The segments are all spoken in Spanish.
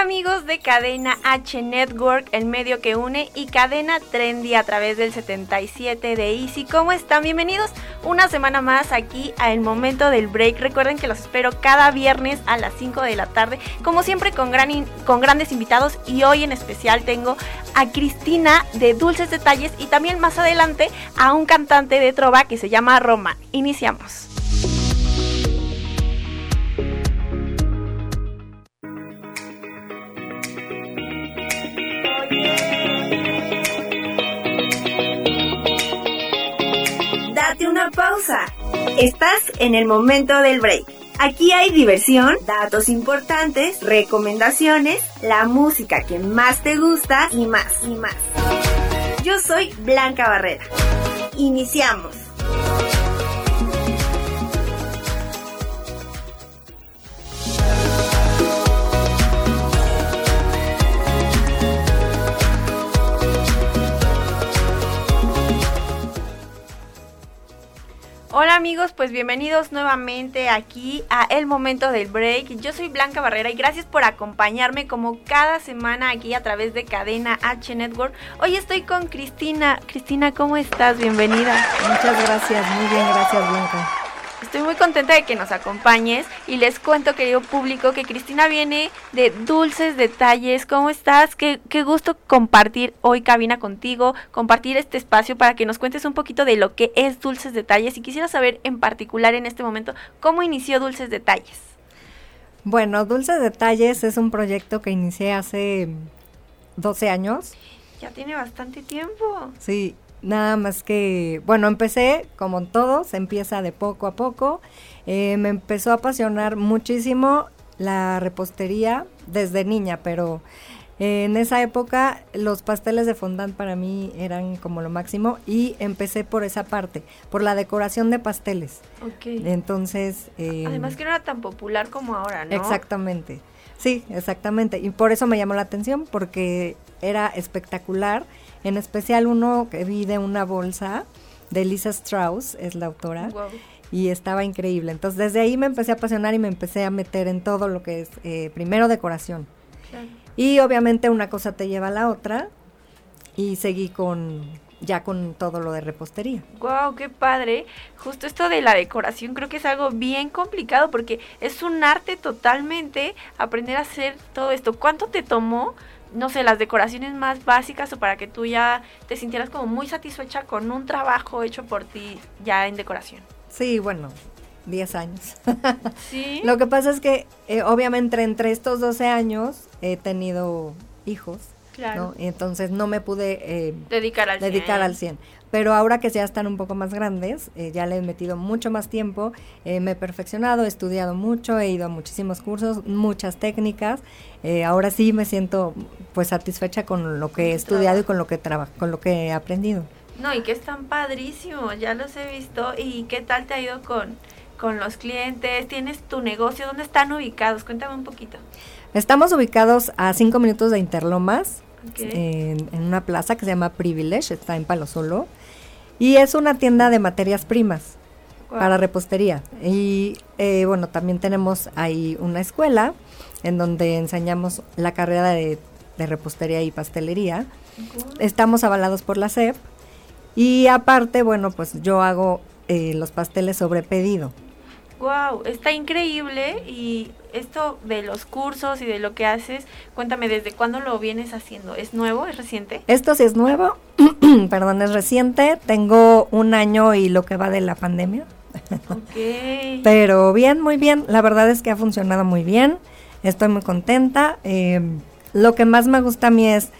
Amigos de Cadena H Network, el medio que une, y Cadena Trendy a través del 77 de Easy. ¿Cómo están? Bienvenidos una semana más aquí a El Momento del Break. Recuerden que los espero cada viernes a las 5 de la tarde, como siempre con, gran con grandes invitados. Y hoy en especial tengo a Cristina de Dulces Detalles y también más adelante a un cantante de trova que se llama Roma. Iniciamos. Una pausa. Estás en el momento del break. Aquí hay diversión, datos importantes, recomendaciones, la música que más te gusta y más y más. Yo soy Blanca Barrera. Iniciamos. Hola amigos, pues bienvenidos nuevamente aquí a El Momento del Break. Yo soy Blanca Barrera y gracias por acompañarme como cada semana aquí a través de Cadena H Network. Hoy estoy con Cristina. Cristina, ¿cómo estás? Bienvenida. Muchas gracias, muy bien, gracias Blanca. Estoy muy contenta de que nos acompañes y les cuento, querido público, que Cristina viene de Dulces Detalles. ¿Cómo estás? Qué, qué gusto compartir hoy cabina contigo, compartir este espacio para que nos cuentes un poquito de lo que es Dulces Detalles y quisiera saber en particular en este momento cómo inició Dulces Detalles. Bueno, Dulces Detalles es un proyecto que inicié hace 12 años. Ya tiene bastante tiempo. Sí, Nada más que, bueno, empecé como todos, empieza de poco a poco. Eh, me empezó a apasionar muchísimo la repostería desde niña, pero en esa época los pasteles de fondant para mí eran como lo máximo y empecé por esa parte, por la decoración de pasteles. Ok. Entonces... Eh, Además que no era tan popular como ahora, ¿no? Exactamente. Sí, exactamente. Y por eso me llamó la atención, porque era espectacular en especial uno que vi de una bolsa de Lisa Strauss, es la autora. Y estaba increíble. Entonces desde ahí me empecé a apasionar y me empecé a meter en todo lo que es, eh, primero decoración. Y obviamente una cosa te lleva a la otra. Y seguí con, ya con todo lo de repostería. Wow, qué padre. Justo esto de la decoración creo que es algo bien complicado porque es un arte totalmente aprender a hacer todo esto. ¿Cuánto te tomó no sé, las decoraciones más básicas o para que tú ya te sintieras como muy satisfecha con un trabajo hecho por ti ya en decoración? Sí, bueno, 10 años. ¿Sí? Lo que pasa es que eh, obviamente entre estos 12 años he tenido hijos. Claro. Y entonces no me pude eh, dedicar al dedicar 100. al 100. Pero ahora que ya están un poco más grandes, eh, ya le he metido mucho más tiempo, eh, me he perfeccionado, he estudiado mucho, he ido a muchísimos cursos, muchas técnicas. Eh, ahora sí me siento pues satisfecha con lo que he estudiado y con lo que trabajo, con lo que he aprendido. No, y que están padrísimos, ya los he visto. ¿Y qué tal te ha ido con, con los clientes? ¿Tienes tu negocio? ¿Dónde están ubicados? Cuéntame un poquito. Estamos ubicados a cinco minutos de Interlomas, en, en, una plaza que se llama Privilege, está en Palo Solo. Y es una tienda de materias primas para repostería. Y eh, bueno, también tenemos ahí una escuela en donde enseñamos la carrera de, repostería y pastelería. Estamos avalados por la SEP. Y aparte, bueno, pues yo hago eh, los pasteles sobre pedido. Wow, está increíble y esto de los cursos y de lo que haces, cuéntame desde cuándo lo vienes haciendo. ¿Es nuevo? ¿Es reciente? Esto sí es nuevo, perdón, es reciente. Tengo un año y lo que va de la pandemia. Ok. Pero bien, muy bien. La verdad es que ha funcionado muy bien. Estoy muy contenta. Eh, lo que más me gusta a mí es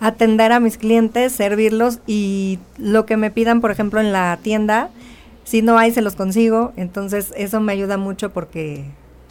atender a mis clientes, servirlos y lo que me pidan, por ejemplo, en la tienda si no hay, se los consigo. Entonces, eso me ayuda mucho porque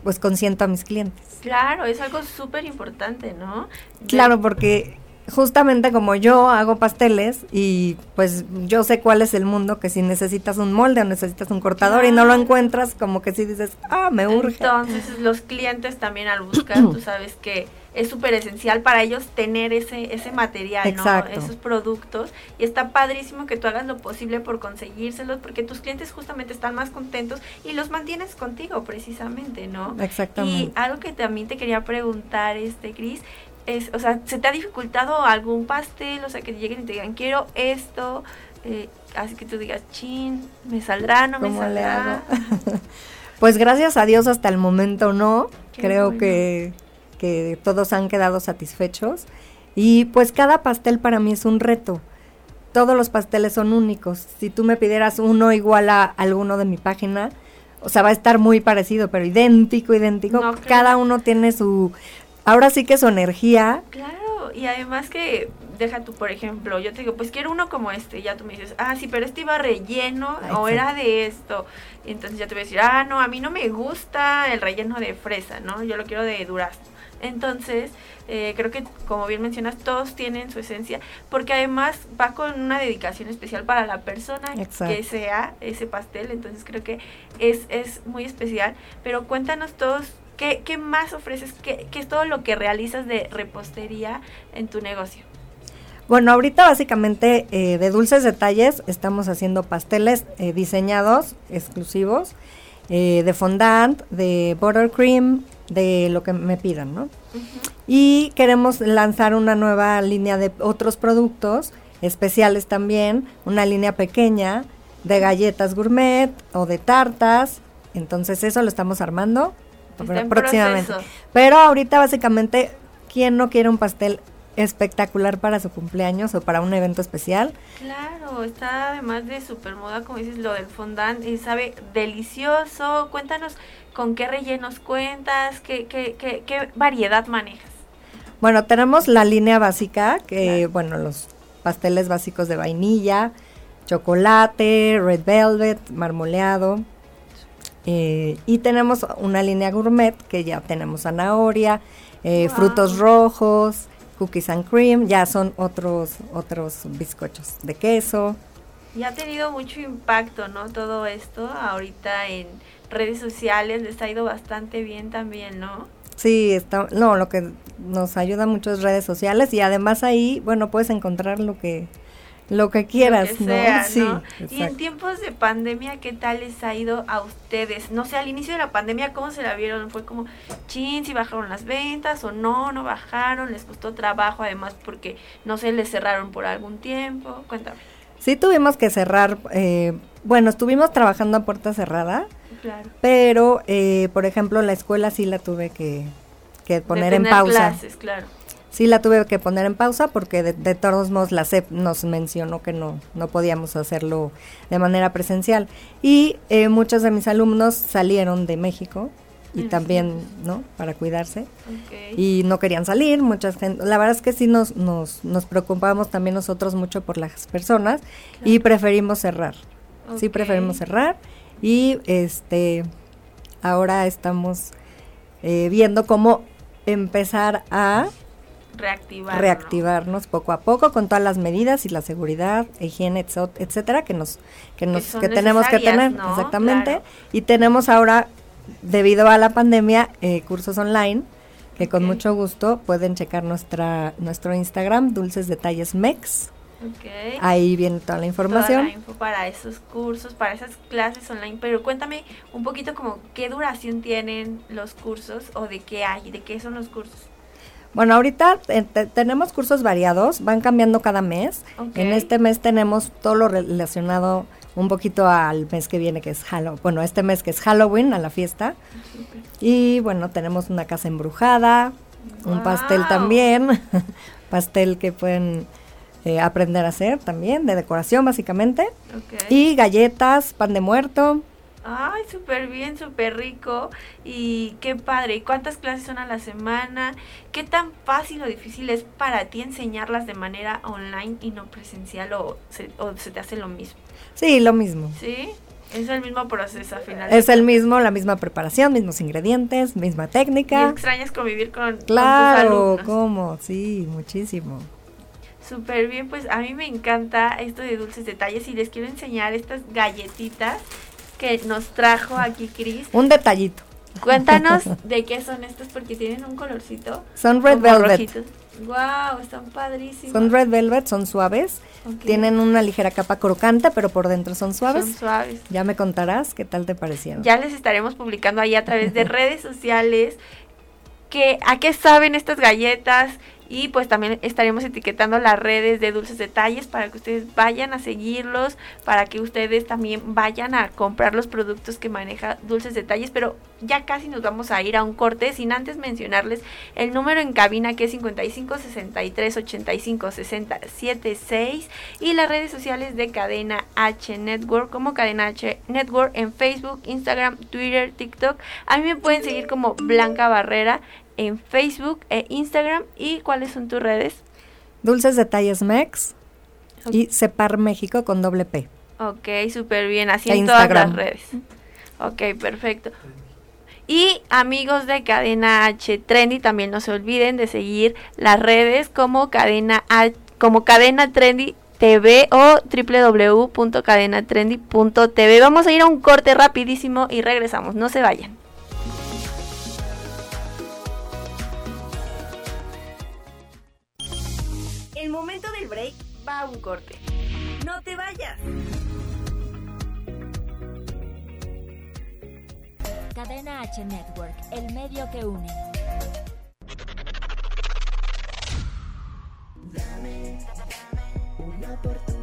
pues consiento a mis clientes. Claro, es algo súper importante, ¿no? Claro, porque justamente como yo hago pasteles y pues yo sé cuál es el mundo que si necesitas un molde o necesitas un cortador y no lo encuentras, como que si dices, ah, me urge. Entonces los clientes también al buscar, tú sabes que es súper esencial para ellos tener ese, ese material, ¿no? esos productos. Y está padrísimo que tú hagas lo posible por conseguírselos, porque tus clientes justamente están más contentos y los mantienes contigo precisamente, ¿no? Exactamente. Y algo que también te quería preguntar, este, Cris, es, o sea, ¿se te ha dificultado algún pastel? O sea, que lleguen y te digan, quiero esto, eh, así que tú digas, chin, ¿me saldrá, no me saldrá? pues gracias a Dios hasta el momento no. Creo que que todos han quedado satisfechos. Y pues cada pastel para mí es un reto. Todos los pasteles son únicos. Si tú me pidieras uno igual a alguno de mi página, o sea, va a estar muy parecido, pero idéntico, idéntico. cada uno tiene su, ahora sí que su energía. Claro, y además que deja tú, por ejemplo, yo te digo, pues quiero uno como este, ya tú me dices, ah, sí, pero este iba relleno o era de esto. Y entonces ya te voy a decir, ah, no, a mí no me gusta el relleno de fresa, ¿no? Yo lo quiero de durazno. Entonces, eh, creo que como bien mencionas, todos tienen su esencia, porque además va con una dedicación especial para la persona que sea ese pastel, entonces creo que es, es muy especial, pero cuéntanos todos qué, qué más ofreces, qué, qué es todo lo que realizas de repostería en tu negocio. Bueno, ahorita básicamente eh, de dulces detalles estamos haciendo pasteles eh, diseñados exclusivos de fondant, de buttercream, de lo que me pidan, ¿no? Y queremos lanzar una nueva línea de otros productos especiales también, una línea pequeña de galletas gourmet o de tartas. Entonces eso lo estamos armando próximamente. Pero ahorita básicamente, ¿quién no quiere un pastel espectacular para su cumpleaños o para un evento especial. Claro, está además de super moda, como dices, lo del fondant y sabe delicioso. Cuéntanos con qué rellenos cuentas, qué, qué, qué, qué variedad manejas. Bueno, tenemos la línea básica, que bueno, los pasteles básicos de vainilla, chocolate, red velvet, marmoleado. Eh, y tenemos una línea gourmet que ya tenemos zanahoria, eh, frutos rojos, cookies and cream, ya son otros otros bizcochos de queso. Y ha tenido mucho impacto, ¿no? Todo esto ahorita en redes sociales les ha ido bastante bien también, ¿no? Sí, está, no, lo que nos ayuda mucho es redes sociales y además ahí, bueno, puedes encontrar lo que lo que quieras, ¿no? Sí, y en tiempos de pandemia, ¿qué tal les ha ido a ustedes? No sé, al inicio de la pandemia, ¿cómo se la vieron? ¿Fue como, chin, si bajaron las ventas o no, no bajaron? ¿Les costó trabajo además porque, no sé, les cerraron por algún tiempo? Cuéntame. Sí, tuvimos que cerrar, eh, bueno, estuvimos trabajando a puerta cerrada, claro. pero, eh, por ejemplo, la escuela sí la tuve que, que poner en pausa. Clases, claro sí la tuve que poner en pausa porque de, todos modos la CEP nos mencionó que no, no podíamos hacerlo de manera presencial. Y eh, muchos de mis alumnos salieron de México y también, ¿no? Para cuidarse. Y no querían salir, muchas gente, la verdad es que sí nos, nos, nos preocupamos también nosotros mucho por las personas y preferimos cerrar. Sí preferimos cerrar y este ahora estamos eh, viendo cómo empezar a reactivarnos poco a poco con todas las medidas y la seguridad, higiene, etcétera, que nos que nos que, tenemos que tener exactamente y tenemos ahora debido a la pandemia eh, cursos online que con mucho gusto pueden checar nuestra nuestro Instagram Dulces Detalles Mex. Ahí viene toda la información. Toda la info para esos cursos, para esas clases online. Pero cuéntame un poquito como qué duración tienen los cursos o de qué hay, de qué son los cursos. Bueno, ahorita eh, tenemos cursos variados, van cambiando cada mes. En este mes tenemos todo lo relacionado un poquito al mes que viene, que es Halloween. Bueno, este mes que es Halloween, a la fiesta. Y bueno, tenemos una casa embrujada, un pastel también, pastel que pueden eh, aprender a hacer también, de decoración básicamente. Y galletas, pan de muerto. Ay, súper bien, súper rico y qué padre. ¿Y cuántas clases son a la semana? ¿Qué tan fácil o difícil es para ti enseñarlas de manera online y no presencial o se, o se te hace lo mismo? Sí, lo mismo. ¿Sí? Es el mismo proceso al final. Es el mismo, la misma preparación, mismos ingredientes, misma técnica. ¿Y extrañas convivir con, claro, con tus ¿cómo? Sí, muchísimo. Súper bien, pues a mí me encanta esto de dulces detalles y les quiero enseñar estas galletitas que nos trajo aquí Cris. Un detallito. Cuéntanos de qué son estas porque tienen un colorcito. Son red velvet. Wow, están padrísimos. Son red velvet, son suaves. Tienen una ligera capa crocante, pero por dentro son suaves. Son suaves. Ya me contarás qué tal te parecieron. Ya les estaremos publicando ahí a través de redes sociales que a qué saben estas galletas, y pues también estaremos etiquetando las redes de Dulces Detalles para que ustedes vayan a seguirlos, para que ustedes también vayan a comprar los productos que maneja Dulces Detalles. Pero ya casi nos vamos a ir a un corte sin antes mencionarles el número en cabina que es 55 63 85 60 76 y las redes sociales de Cadena H Network como Cadena H Network en Facebook, Instagram, Twitter, TikTok. A mí me pueden seguir como Blanca Barrera en Facebook e Instagram. ¿Y cuáles son tus redes? Dulces Detalles Mex y Separ México con doble P. Ok, súper bien, así en todas las redes. Ok, perfecto. Y amigos de Cadena H Trendy, también no se olviden de seguir las redes como Cadena H, como Cadena Trendy TV o www.cadenatrendy.tv. Vamos a ir a un corte rapidísimo y regresamos, no se vayan. A un corte. No te vayas. Cadena H Network, el medio que une. Dame, una oportunidad.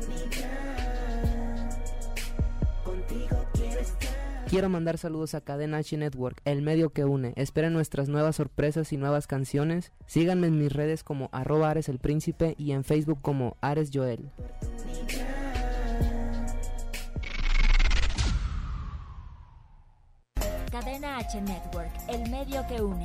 Quiero mandar saludos a Cadena H Network, el medio que une. Esperen nuestras nuevas sorpresas y nuevas canciones. Síganme en mis redes como arroba Ares el Príncipe y en Facebook como Ares Joel. Cadena H Network, el medio que une.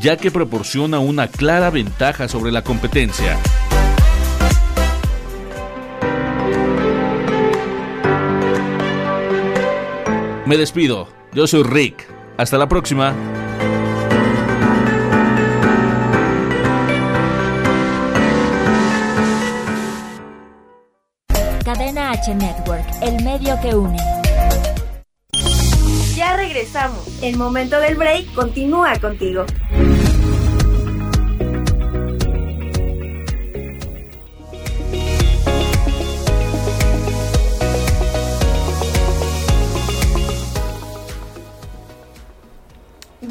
ya que proporciona una clara ventaja sobre la competencia. Me despido, yo soy Rick, hasta la próxima. Cadena H Network, el medio que une. Regresamos. El momento del break continúa contigo.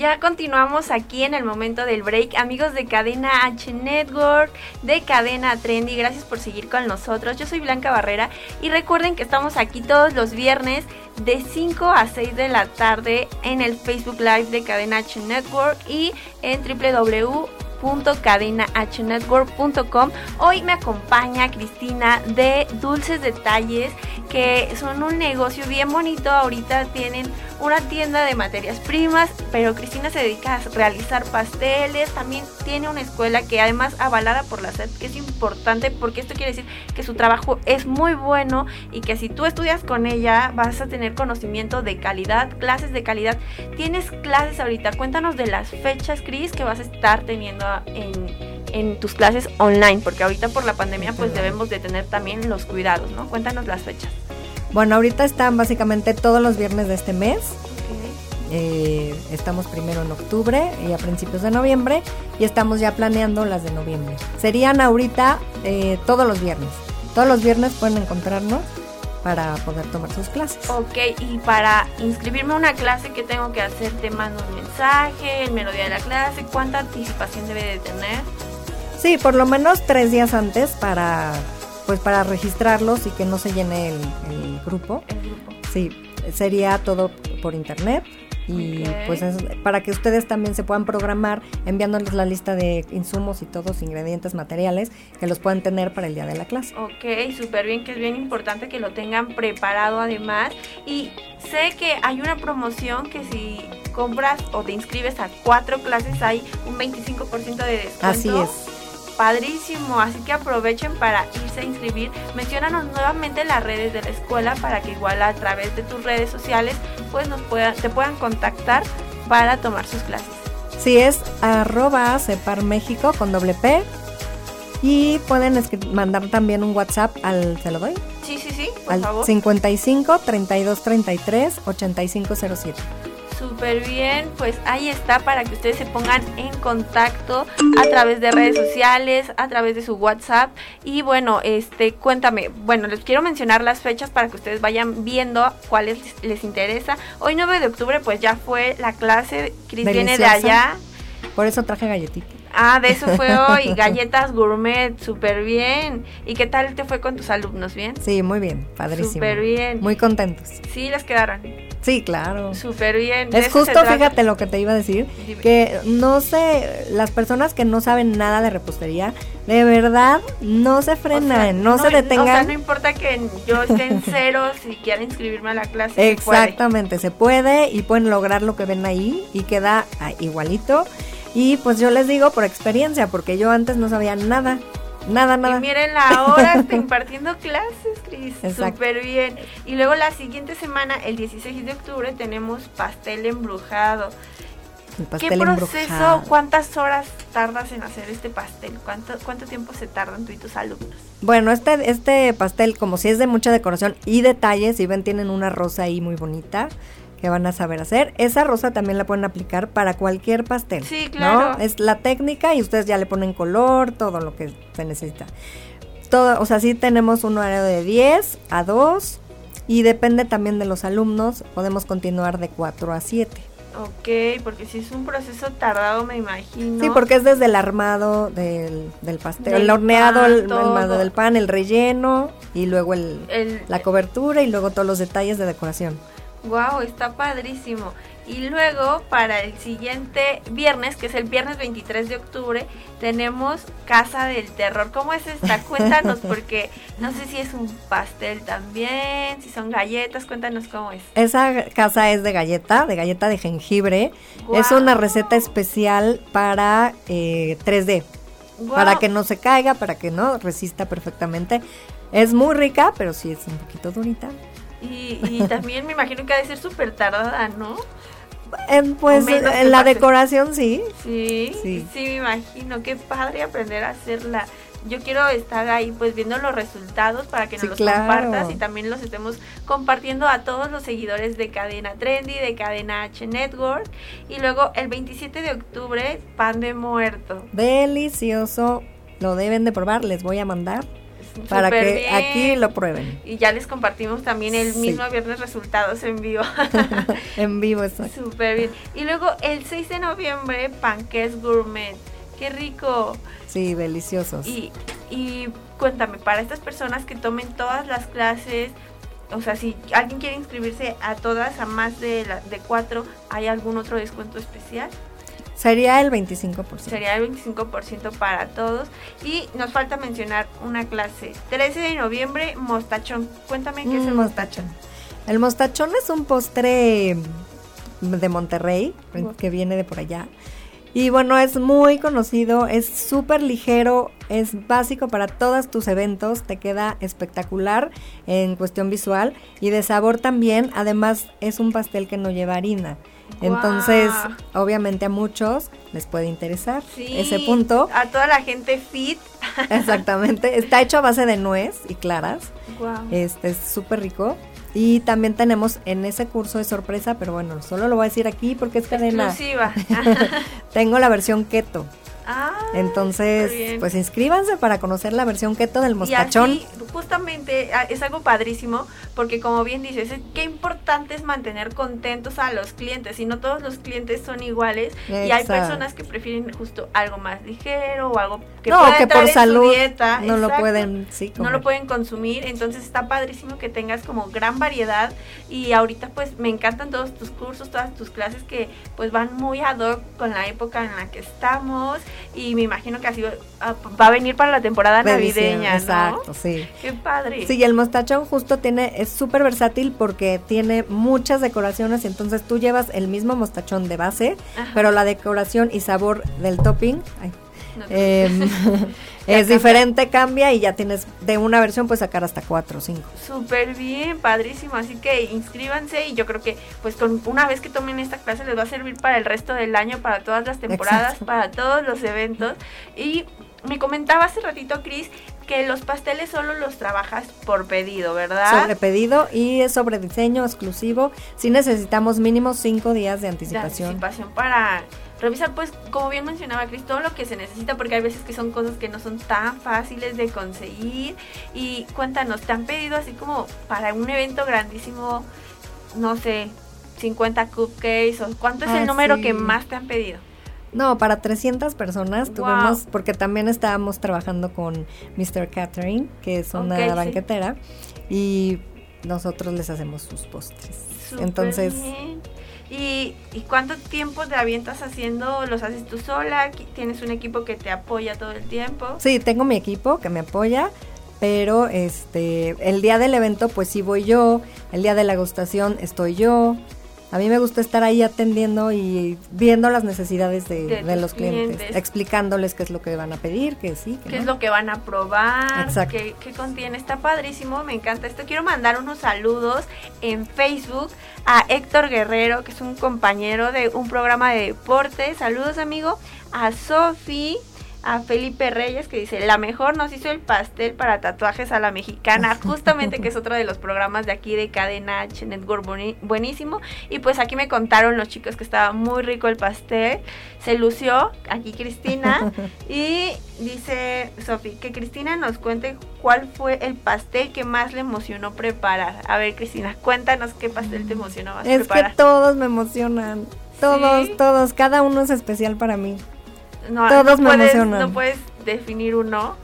Ya continuamos aquí en el momento del break. Amigos de Cadena H Network, de Cadena Trendy, gracias por seguir con nosotros. Yo soy Blanca Barrera y recuerden que estamos aquí todos los viernes de 5 a 6 de la tarde en el Facebook Live de Cadena H Network y en www.cadenahnetwork.com. Hoy me acompaña Cristina de Dulces Detalles, que son un negocio bien bonito. Ahorita tienen una tienda de materias primas, pero Cristina se dedica a realizar pasteles, también tiene una escuela que además avalada por la SED, que es importante porque esto quiere decir que su trabajo es muy bueno y que si tú estudias con ella vas a tener conocimiento de calidad, clases de calidad. Tienes clases ahorita, cuéntanos de las fechas, Cris, que vas a estar teniendo en, en tus clases online, porque ahorita por la pandemia pues debemos de tener también los cuidados, ¿no? Cuéntanos las fechas. Bueno, ahorita están básicamente todos los viernes de este mes. Eh, estamos primero en octubre y a principios de noviembre y estamos ya planeando las de noviembre. Serían ahorita eh, todos los viernes. Todos los viernes pueden encontrarnos para poder tomar sus clases. Ok, y para inscribirme a una clase, ¿qué tengo que hacer? Te mando un mensaje, el melodía de la clase, ¿cuánta anticipación debe de tener? Sí, por lo menos tres días antes para pues para registrarlos y que no se llene el, grupo. El grupo. Sí, sería todo por internet y pues para que ustedes también se puedan programar enviándoles la lista de insumos y todos ingredientes materiales que los puedan tener para el día de la clase. Ok, súper bien, que es bien importante que lo tengan preparado además y sé que hay una promoción que si compras o te inscribes a cuatro clases hay un 25% de descuento. Así es padrísimo, así que aprovechen para irse a inscribir. Menciónanos nuevamente las redes de la escuela para que igual a través de tus redes sociales pues nos puedan, te puedan contactar para tomar sus clases. Sí, es arroba Cepar México con doble P. Y pueden mandar también un WhatsApp al, ¿se lo doy? Sí, sí, sí, por al favor. 55 32 33 8507 súper bien. Pues ahí está para que ustedes se pongan en contacto a través de redes sociales, a través de su WhatsApp. Y bueno, este, cuéntame, bueno, les quiero mencionar las fechas para que ustedes vayan viendo cuáles les interesa. Hoy 9 de octubre pues ya fue la clase, Cris viene de allá. Por eso traje galletitas. Ah, de eso fue hoy, galletas gourmet, súper bien. ¿Y qué tal te fue con tus alumnos? ¿Bien? Sí, muy bien, padrísimo. Súper bien. Muy contentos. Sí, les quedaron. Sí, claro. Súper bien. Es justo, fíjate lo que te iba a decir, que no sé, las personas que no saben nada de repostería, de verdad, no se frenan, no, se detengan. O sea, no importa que yo esté en cero, si quieren inscribirme a la clase. Exactamente, se puede y pueden lograr lo que ven ahí y queda ah, igualito. Y pues yo les digo por experiencia, porque yo antes no sabía nada. Nada, nada. Y miren la hora, está impartiendo clases, Cris. Súper bien. Y luego la siguiente semana, el 16 de octubre, tenemos pastel embrujado. ¿Qué proceso, cuántas horas tardas en hacer este pastel? ¿Cuánto, ¿Cuánto tiempo se tardan tú y tus alumnos? Bueno, este, este pastel, como si es de mucha decoración y detalles, si ven, tienen una rosa ahí muy bonita que van a saber hacer. Esa rosa también la pueden aplicar para cualquier pastel. Sí, claro. Es la técnica y ustedes ya le ponen color, todo lo que se necesita. Todo, o sea, sí tenemos un horario de 10 a 2 y depende también de los alumnos, podemos continuar de 4 a 7. Ok, porque si es un proceso tardado, me imagino. Sí, porque es desde el armado del, pastel, el horneado, el, armado del pan, el relleno y luego el, la cobertura y luego todos los detalles de decoración. Wow, está padrísimo. Y luego para el siguiente viernes, que es el viernes 23 de octubre, tenemos Casa del Terror. ¿Cómo es esta? Cuéntanos, porque no sé si es un pastel también, si son galletas, cuéntanos cómo es. Esa casa es de galleta, de galleta de jengibre. Es una receta especial para 3D. Eh, para que no se caiga, para que no resista perfectamente. Es muy rica, pero sí es un poquito durita. Y, también me imagino que ha de ser súper tardada, ¿no? pues en la decoración sí. sí. Sí, me imagino. Qué padre aprender a hacerla. Yo quiero estar ahí pues viendo los resultados para que nos los compartas y también los estemos compartiendo a todos los seguidores de Cadena Trendy, de Cadena H Network. Y luego el 27 de octubre, pan de muerto. Delicioso. Lo deben de probar, les voy a mandar para que aquí lo prueben. Y ya les compartimos también el mismo viernes resultados en vivo. en vivo, eso. Súper bien. Y luego el 6 de noviembre, panqués gourmet. ¡Qué rico! Sí, deliciosos. Y, y cuéntame, para estas personas que tomen todas las clases, o sea, si alguien quiere inscribirse a todas, a más de, la, de cuatro, ¿hay algún otro descuento especial? Sería el 25%. Sería el 25% para todos. Y nos falta mencionar una clase. 13 de noviembre, mostachón. Cuéntame qué es el mm, mostachón. El mostachón es un postre de Monterrey, que viene de por allá. Y bueno, es muy conocido, es súper ligero, es básico para todos tus eventos, te queda espectacular en cuestión visual y de sabor también. Además, es un pastel que no lleva harina. Entonces, obviamente a muchos les puede interesar ese punto. A toda la gente fit. Exactamente. Está hecho a base de nuez y claras. Este es súper rico. Y también tenemos en ese curso de sorpresa, pero bueno, solo lo voy a decir aquí porque es cadena. Exclusiva. Tengo la versión keto. Ah, Entonces, pues inscríbanse para conocer la versión keto del mostachón. Y así, justamente ah, es algo padrísimo porque como bien dices, qué importante es mantener contentos a los clientes y no todos los clientes son iguales y hay personas que prefieren justo algo más ligero o algo que no, que por salud dieta, no lo pueden sí, no lo pueden consumir, entonces está padrísimo que tengas como gran variedad y ahorita pues me encantan todos tus cursos, todas tus clases que pues van muy ad hoc con la época en la que estamos y me imagino que así va, a venir para la temporada navideña, Exacto, sí. Qué padre. Sí, el mostachón justo tiene, es súper versátil porque tiene muchas decoraciones y entonces tú llevas el mismo mostachón de base, pero la decoración y sabor del topping, em, es diferente, cambia y ya tienes de una versión puedes sacar hasta cuatro o cinco. Súper bien, padrísimo. Así que inscríbanse y yo creo que pues con una vez que tomen esta clase les va a servir para el resto del año, para todas las temporadas, para todos los eventos. Y me comentaba hace ratito, Cris, que los pasteles solo los trabajas por pedido, ¿verdad? Sobre pedido y es sobre diseño exclusivo. Sí necesitamos mínimo cinco días de anticipación. De anticipación para revisar, pues, como bien mencionaba Cris, todo lo que se necesita, porque hay veces que son cosas que no son tan fáciles de conseguir. Y cuéntanos, ¿te han pedido así como para un evento grandísimo, no sé, 50 cupcakes o cuánto es el ah, número que más te han pedido? No, para 300 personas tuvimos, porque también estábamos trabajando con Mr. Catherine, que es una banquetera, y nosotros les hacemos sus postres. Entonces, ¿Y, cuánto tiempo te avientas haciendo? ¿Los haces tú sola? ¿Tienes un equipo que te apoya todo el tiempo? Sí, tengo mi equipo que me apoya, pero este el día del evento pues sí voy yo, el día de la gustación estoy yo, a mí me gusta estar ahí atendiendo y viendo las necesidades de, los clientes, explicándoles qué es lo que van a pedir, que sí, qué es lo que van a probar, qué, qué, contiene. Está padrísimo, me encanta esto. Quiero mandar unos saludos en Facebook a Héctor Guerrero, que es un compañero de un programa de deporte. Saludos, amigo. A Sofi a Felipe Reyes que dice, la mejor nos hizo el pastel para tatuajes a la mexicana, justamente que es otro de los programas de aquí de Cadena H Network buenísimo. Y pues aquí me contaron los chicos que estaba muy rico el pastel, se lució, aquí Cristina, y dice Sofi, que Cristina nos cuente cuál fue el pastel que más le emocionó preparar. A ver Cristina, cuéntanos qué pastel te emocionó más es preparar. Que todos me emocionan, todos, todos, cada uno es especial para mí. No, Todos me puedes, emocionan. No puedes definir uno.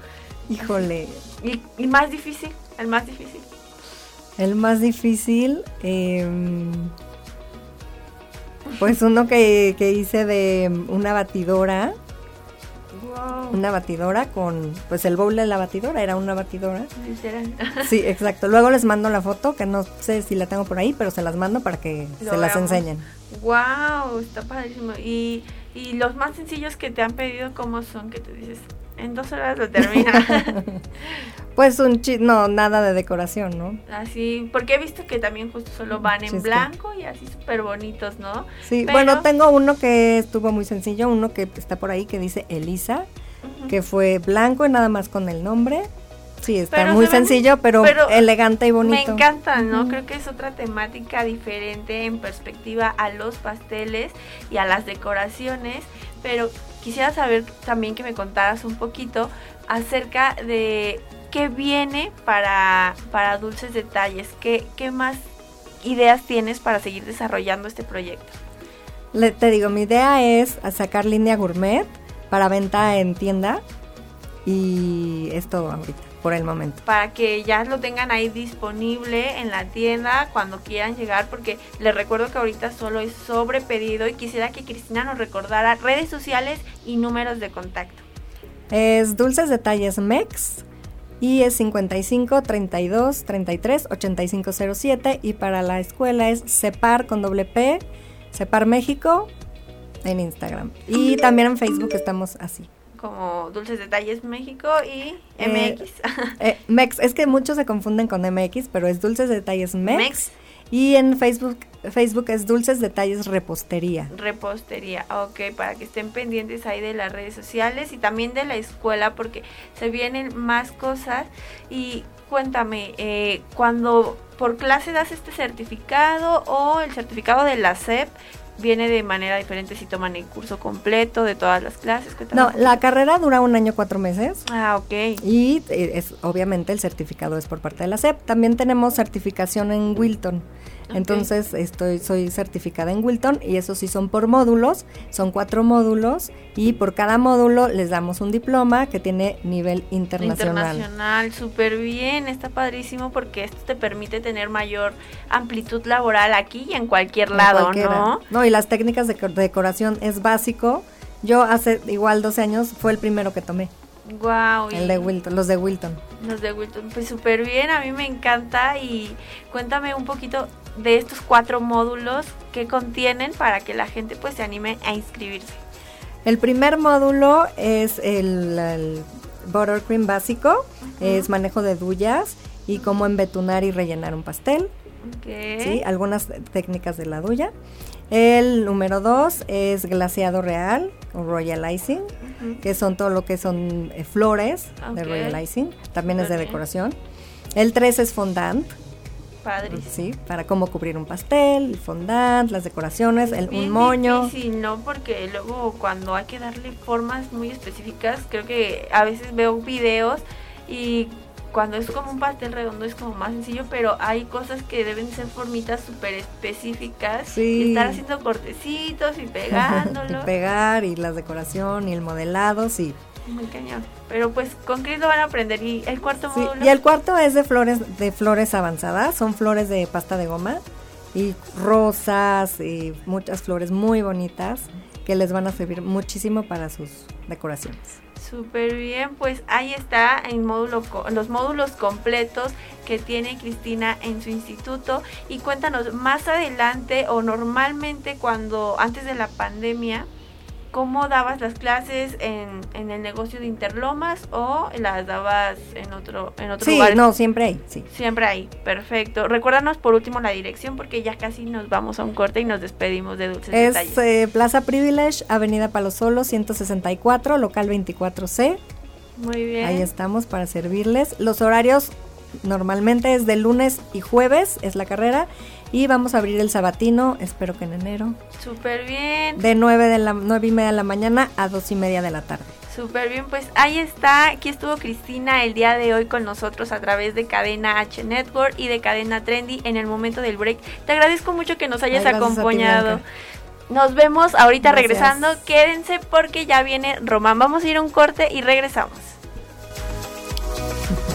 Híjole. ¿Y, más difícil? El más difícil. El más difícil. Em, pues uno que, hice de una batidora. Una batidora con, pues el bowl de la batidora, era una batidora. Sí, exacto. Luego les mando la foto, que no sé si la tengo por ahí, pero se las mando para que se las enseñen. Wow, está padrísimo. Y y los más sencillos que te han pedido, ¿cómo son? Que te dices, en dos horas lo termina. pues un chip, no, nada de decoración, ¿no? Así, porque he visto que también justo solo van en blanco y así súper bonitos, ¿no? Sí, bueno, tengo uno que estuvo muy sencillo, uno que está por ahí que dice Elisa, que fue blanco y nada más con el nombre Sí, está muy sencillo, pero, elegante y bonito. Me encanta, ¿no? Creo que es otra temática diferente en perspectiva a los pasteles y a las decoraciones, pero quisiera saber también que me contaras un poquito acerca de qué viene para, para Dulces Detalles, qué, qué más ideas tienes para seguir desarrollando este proyecto. Le, te digo, mi idea es sacar línea gourmet para venta en tienda y es todo ahorita por el momento. Para que ya lo tengan ahí disponible en la tienda cuando quieran llegar, porque les recuerdo que ahorita solo es sobre pedido y quisiera que Cristina nos recordara redes sociales y números de contacto. Es Dulces Detalles MEX y es 55 32 33 8507 y para la escuela es Separ con doble P, Separ México en Instagram. Y también en Facebook estamos así como Dulces Detalles México y MX. Eh, eh, Mex, es que muchos se confunden con MX, pero es Dulces Detalles Mex. Y en Facebook, Facebook es Dulces Detalles Repostería. Repostería, ok, para que estén pendientes ahí de las redes sociales y también de la escuela porque se vienen más cosas. Y cuéntame, eh, cuando por clase das este certificado o el certificado de la SEP, viene de manera diferente si toman el curso completo de todas las clases. No, la carrera dura un año, cuatro meses. Ah, ok. Y eh, es, obviamente el certificado es por parte de la SEP. También tenemos certificación en Wilton. Entonces estoy, soy certificada en Wilton y eso sí son por módulos, son cuatro módulos y por cada módulo les damos un diploma que tiene nivel internacional. Internacional, súper bien, está padrísimo porque esto te permite tener mayor amplitud laboral aquí y en cualquier lado, ¿no? No, y las técnicas de decoración es básico. Yo hace igual 12 años fue el primero que tomé. Wow. El de Wilton, los de Wilton. Los de Wilton, pues súper bien, a mí me encanta y cuéntame un poquito de estos cuatro módulos que contienen para que la gente pues se anime a inscribirse. El primer módulo es el, buttercream básico, es manejo de duyas y cómo embetunar y rellenar un pastel. ¿sí? Algunas técnicas de la duya. El número dos es glaseado real o royalizing, que son todo lo que son eh, flores de royalizing, también es de decoración. El tres es fondant, Padre. Sí, para cómo cubrir un pastel, el fondant, las decoraciones, el, un moño. Sí, ¿no? Porque luego cuando hay que darle formas muy específicas, creo que a veces veo videos y cuando es como un pastel redondo es como más sencillo, pero hay cosas que deben ser formitas súper específicas. Y estar haciendo cortecitos y pegándolo. y pegar y la decoración y el modelado, sí. Muy cañón. Pero pues con Chris lo van a aprender. ¿Y el cuarto sí, Y el cuarto es de flores, de flores avanzadas. Son flores de pasta de goma. Y rosas y muchas flores muy bonitas que les van a servir muchísimo para sus decoraciones. Súper bien, pues ahí está en módulo, los módulos completos que tiene Cristina en su instituto. Y cuéntanos, más adelante o normalmente cuando antes de la pandemia, ¿Cómo dabas las clases en, en, el negocio de Interlomas o las dabas en otro, en otro lugar? Sí, no, siempre hay, sí. Siempre hay, perfecto. Recuérdanos por último la dirección porque ya casi nos vamos a un corte y nos despedimos de Dulces Es eh, Plaza Privilege, Avenida Palo Solo, 164, local 24C. Muy bien. Ahí estamos para servirles. Los horarios normalmente es de lunes y jueves, es la carrera y vamos a abrir el sabatino, espero que en enero. Súper bien. De 9, de la, 9 y media de la mañana a 2 y media de la tarde. Súper bien, pues ahí está. Aquí estuvo Cristina el día de hoy con nosotros a través de Cadena H Network y de Cadena Trendy en el momento del break. Te agradezco mucho que nos hayas acompañado. nos vemos ahorita regresando. Quédense porque ya viene Román. Vamos a ir a un corte y regresamos.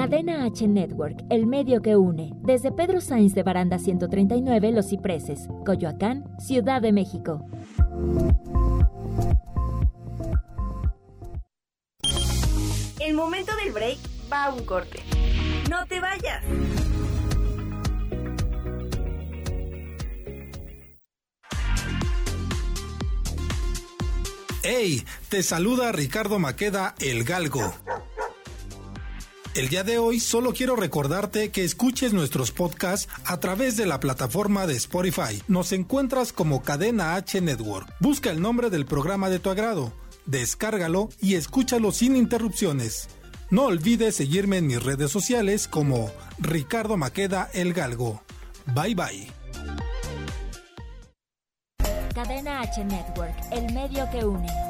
Cadena H Network, el medio que une, desde Pedro Sainz de Baranda 139 Los Cipreses, Coyoacán, Ciudad de México. El momento del break va a un corte. No te vayas. ¡Hey! Te saluda Ricardo Maqueda, el Galgo. El día de hoy solo quiero recordarte que escuches nuestros podcasts a través de la plataforma de Spotify. Nos encuentras como Cadena H Network. Busca el nombre del programa de tu agrado, descárgalo y escúchalo sin interrupciones. No olvides seguirme en mis redes sociales como Ricardo Maqueda El Galgo. Bye bye. Cadena H Network, el medio que une.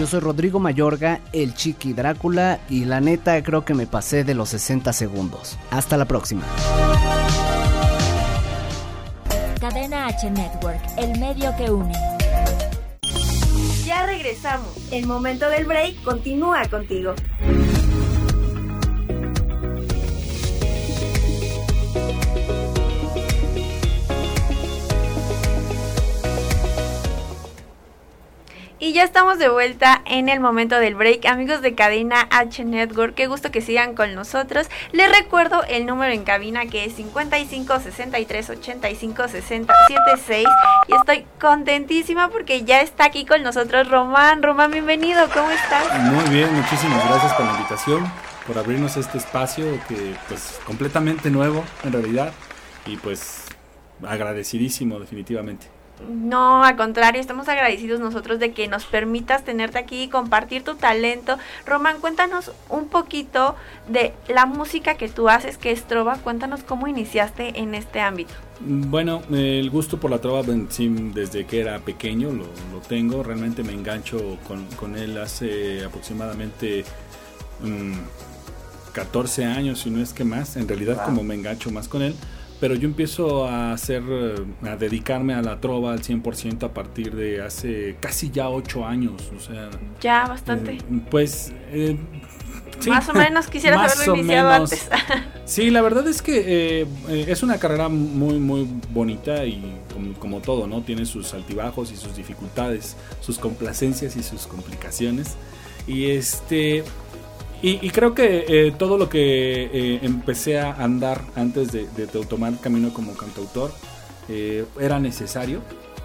Yo soy Rodrigo Mayorga, el Chiqui Drácula, y la neta creo que me pasé de los 60 segundos. Hasta la próxima. Cadena H Network, el medio que une. Ya regresamos. El momento del break continúa contigo. Y ya estamos de vuelta en el momento del break. Amigos de Cadena H Network, qué gusto que sigan con nosotros. Les recuerdo el número en cabina que es 55 63 85 60 76. Y estoy contentísima porque ya está aquí con nosotros Román. Román, bienvenido, ¿cómo estás? Muy bien, muchísimas gracias por la invitación, por abrirnos este espacio que pues completamente nuevo en realidad. Y pues agradecidísimo definitivamente. No, al contrario, estamos agradecidos nosotros de que nos permitas tenerte aquí y compartir tu talento. Román, cuéntanos un poquito de la música que tú haces, que es trova. Cuéntanos cómo iniciaste en este ámbito. Bueno, el gusto por la trova desde que era pequeño lo, tengo. Realmente me engancho con, él hace aproximadamente 14 mm, años, si no es que más. En realidad, como me engancho más con él pero yo empiezo a hacer, eh, a dedicarme a la trova al 100% a partir de hace casi ya ocho años, o sea... Ya, bastante. Eh, pues... Eh, más o menos quisiera haberlo iniciado antes. sí, la verdad es que es una carrera muy, muy bonita y como, como, todo, ¿no? Tiene sus altibajos y sus dificultades, sus complacencias y sus complicaciones. Y este, y, creo que eh, todo lo que eh, empecé a andar antes de, tomar camino como cantautor eh, era necesario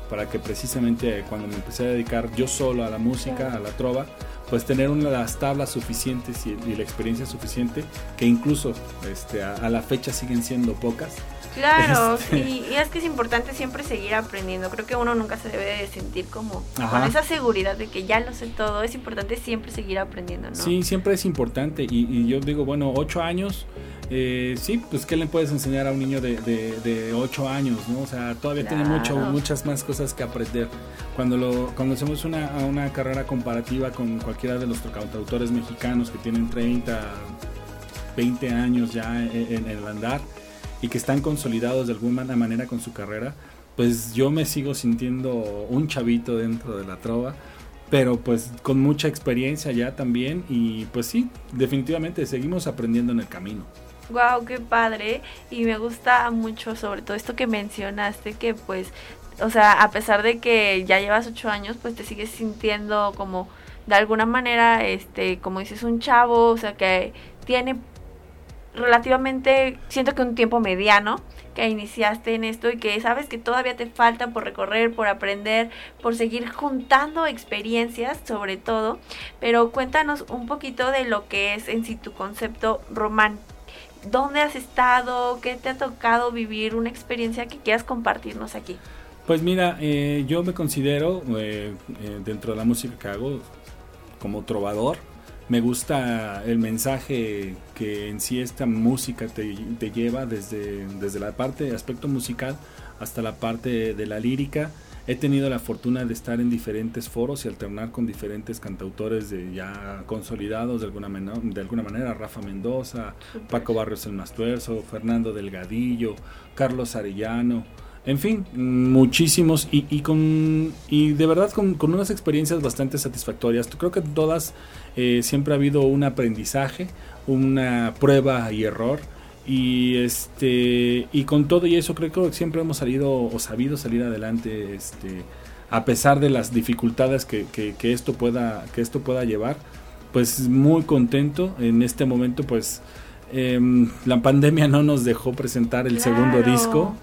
para que precisamente cuando me empecé a dedicar yo solo a la música, a la trova, pues tener una de las tablas suficientes y, la experiencia suficiente, que incluso este, a la fecha siguen siendo pocas, Claro, este. y es que es importante siempre seguir aprendiendo. Creo que uno nunca se debe de sentir como con esa seguridad de que ya lo sé todo. Es importante siempre seguir aprendiendo, ¿no? Sí, siempre es importante. Y, yo digo, bueno, ocho años, eh, sí, pues ¿qué le puedes enseñar a un niño de, de, ocho años, no? O sea, todavía tiene mucho, muchas más cosas que aprender. Cuando, lo, cuando hacemos una, una carrera comparativa con cualquiera de los autores mexicanos que tienen 30, 20 años ya en el andar, y que están consolidados de alguna manera con su carrera, pues yo me sigo sintiendo un chavito dentro de la trova, pero pues con mucha experiencia ya también y pues sí, definitivamente seguimos aprendiendo en el camino. Wow, qué padre y me gusta mucho sobre todo esto que mencionaste que pues, o sea, a pesar de que ya llevas ocho años, pues te sigues sintiendo como de alguna manera, este, como dices, un chavo, o sea, que tiene relativamente, siento que un tiempo mediano que iniciaste en esto y que sabes que todavía te falta por recorrer, por aprender, por seguir juntando experiencias sobre todo. Pero cuéntanos un poquito de lo que es en sí tu concepto román. ¿Dónde has estado? ¿Qué te ha tocado vivir? Una experiencia que quieras compartirnos aquí. Pues mira, eh, yo me considero eh, eh, dentro de la música que hago como trovador me gusta el mensaje que en sí esta música te, lleva desde, desde la parte de aspecto musical hasta la parte de la lírica. He tenido la fortuna de estar en diferentes foros y alternar con diferentes cantautores de ya consolidados de alguna, de alguna manera, Rafa Mendoza, Paco Barrios el Mastuerzo, Fernando Delgadillo, Carlos Arellano, en fin, muchísimos y, y, con, y de verdad con, con, unas experiencias bastante satisfactorias. Creo que todas eh, siempre ha habido un aprendizaje, una prueba y error. Y este y con todo y eso creo que siempre hemos salido o sabido salir adelante este a pesar de las dificultades que, que, que esto pueda que esto pueda llevar pues muy contento. En este momento pues em, la pandemia no nos dejó presentar el segundo disco.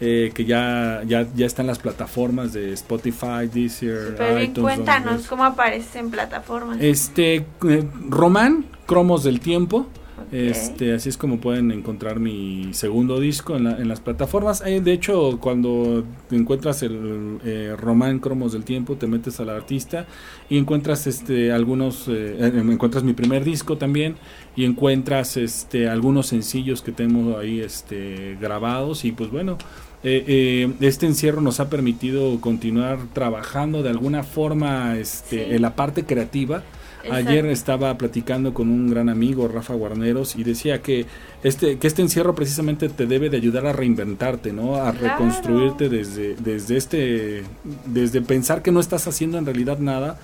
Eh, que ya, ya, ya están las plataformas de Spotify, Deezer, Pero iTunes. Cuéntanos cómo aparece en plataformas. Este, eh, Román, Cromos del Tiempo. Este, así es como pueden encontrar mi segundo disco en, las plataformas. Eh, de hecho, cuando encuentras el eh, Román Cromos del Tiempo, te metes al artista y encuentras este algunos, eh, encuentras mi primer disco también y encuentras este algunos sencillos que tengo ahí este grabados y pues bueno. Este encierro nos ha permitido continuar trabajando de alguna forma este, en la parte creativa. Ayer estaba platicando con un gran amigo, Rafa Guarneros, y decía que este, que este encierro precisamente te debe de ayudar a reinventarte, ¿no? A reconstruirte desde, desde este, desde pensar que no estás haciendo en realidad nada,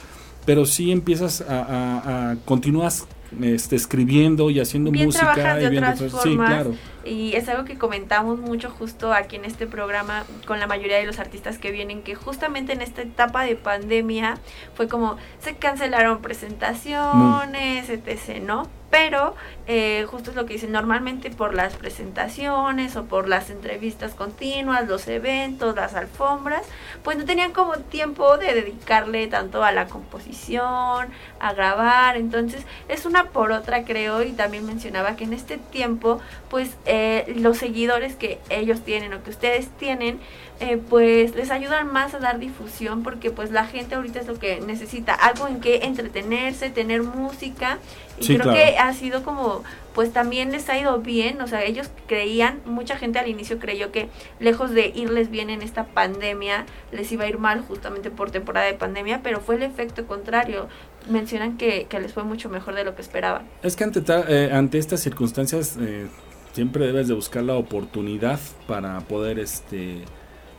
pero sí empiezas a, a, continúas este, escribiendo y haciendo música y viendo otras sí, claro. Y es algo que comentamos mucho justo aquí en este programa con la mayoría de los artistas que vienen, que justamente en esta etapa de pandemia fue como se cancelaron presentaciones, etc., ¿no? Pero eh, justo es lo que dicen, normalmente por las presentaciones o por las entrevistas continuas, los eventos, las alfombras, pues no tenían como tiempo de dedicarle tanto a la composición, a grabar, entonces es una por otra creo y también mencionaba que en este tiempo pues eh, los seguidores que ellos tienen o que ustedes tienen, eh, pues les ayudan más a dar difusión porque pues la gente ahorita es lo que necesita, algo en que entretenerse, tener música y creo que ha sido como pues también les ha ido bien, o sea, ellos creían, mucha gente al inicio creyó que lejos de irles bien en esta pandemia, les iba a ir mal justamente por temporada de pandemia, pero fue el efecto contrario. Mencionan que, que les fue mucho mejor de lo que esperaban. Es que ante, eh, ante estas circunstancias eh, siempre debes de buscar la oportunidad para poder este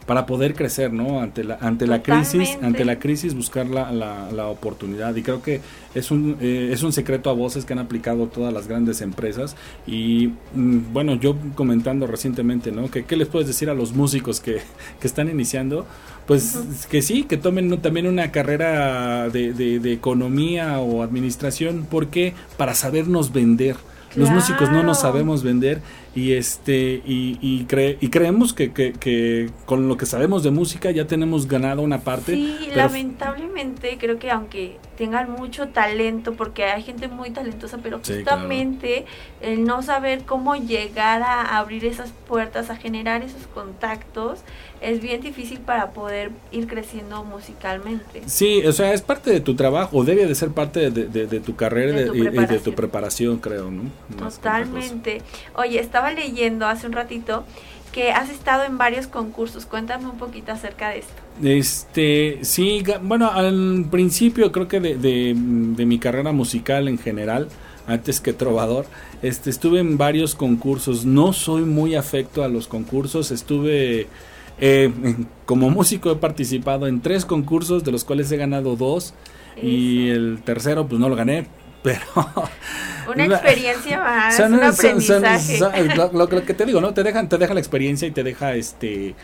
para poder crecer, ¿no? Ante la, ante la crisis, ante la crisis buscar la, la, oportunidad. Y creo que es un, eh, es un secreto a voces que han aplicado todas las grandes empresas. Y mm, bueno, yo comentando recientemente, ¿no? Que, ¿Qué les puedes decir a los músicos que, que están iniciando? Pues que sí, que tomen también una carrera de, de, de economía o administración. ¿Por qué? Para sabernos vender. Los músicos no nos sabemos vender y este y, y, y creemos que, que, con lo que sabemos de música ya tenemos ganado una parte. Sí, lamentablemente creo que aunque tengan mucho talento, porque hay gente muy talentosa, pero justamente el no saber cómo llegar a abrir esas puertas, a generar esos contactos, es bien difícil para poder ir creciendo musicalmente. Sí, o sea, es parte de tu trabajo, o debe de ser parte de, tu carrera y de tu preparación, creo, ¿no? Totalmente. Oye, estaba leyendo hace un ratito que has estado en varios concursos. Cuéntame un poquito acerca de esto. Este, sí, bueno, al principio creo que de, de mi carrera musical en general, antes que trovador, este, estuve en varios concursos. No soy muy afecto a los concursos. Estuve eh, como músico he participado en tres concursos, de los cuales he ganado dos. Y el tercero, pues no lo gané, pero... Una experiencia más, un aprendizaje. lo, que te digo, ¿no? Te dejan, te deja la experiencia y te deja este...